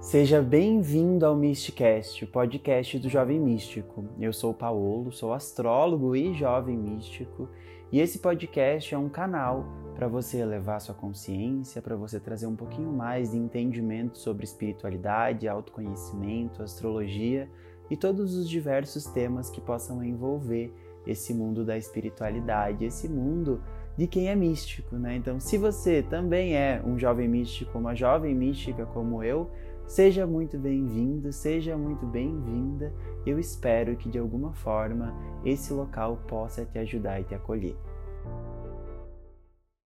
Seja bem-vindo ao Mysticast, o podcast do Jovem Místico. Eu sou Paulo, sou astrólogo e jovem místico, e esse podcast é um canal para você elevar sua consciência, para você trazer um pouquinho mais de entendimento sobre espiritualidade, autoconhecimento, astrologia e todos os diversos temas que possam envolver esse mundo da espiritualidade, esse mundo de quem é místico, né? Então, se você também é um jovem místico, uma jovem mística como eu, Seja muito bem-vindo, seja muito bem-vinda. Eu espero que de alguma forma esse local possa te ajudar e te acolher.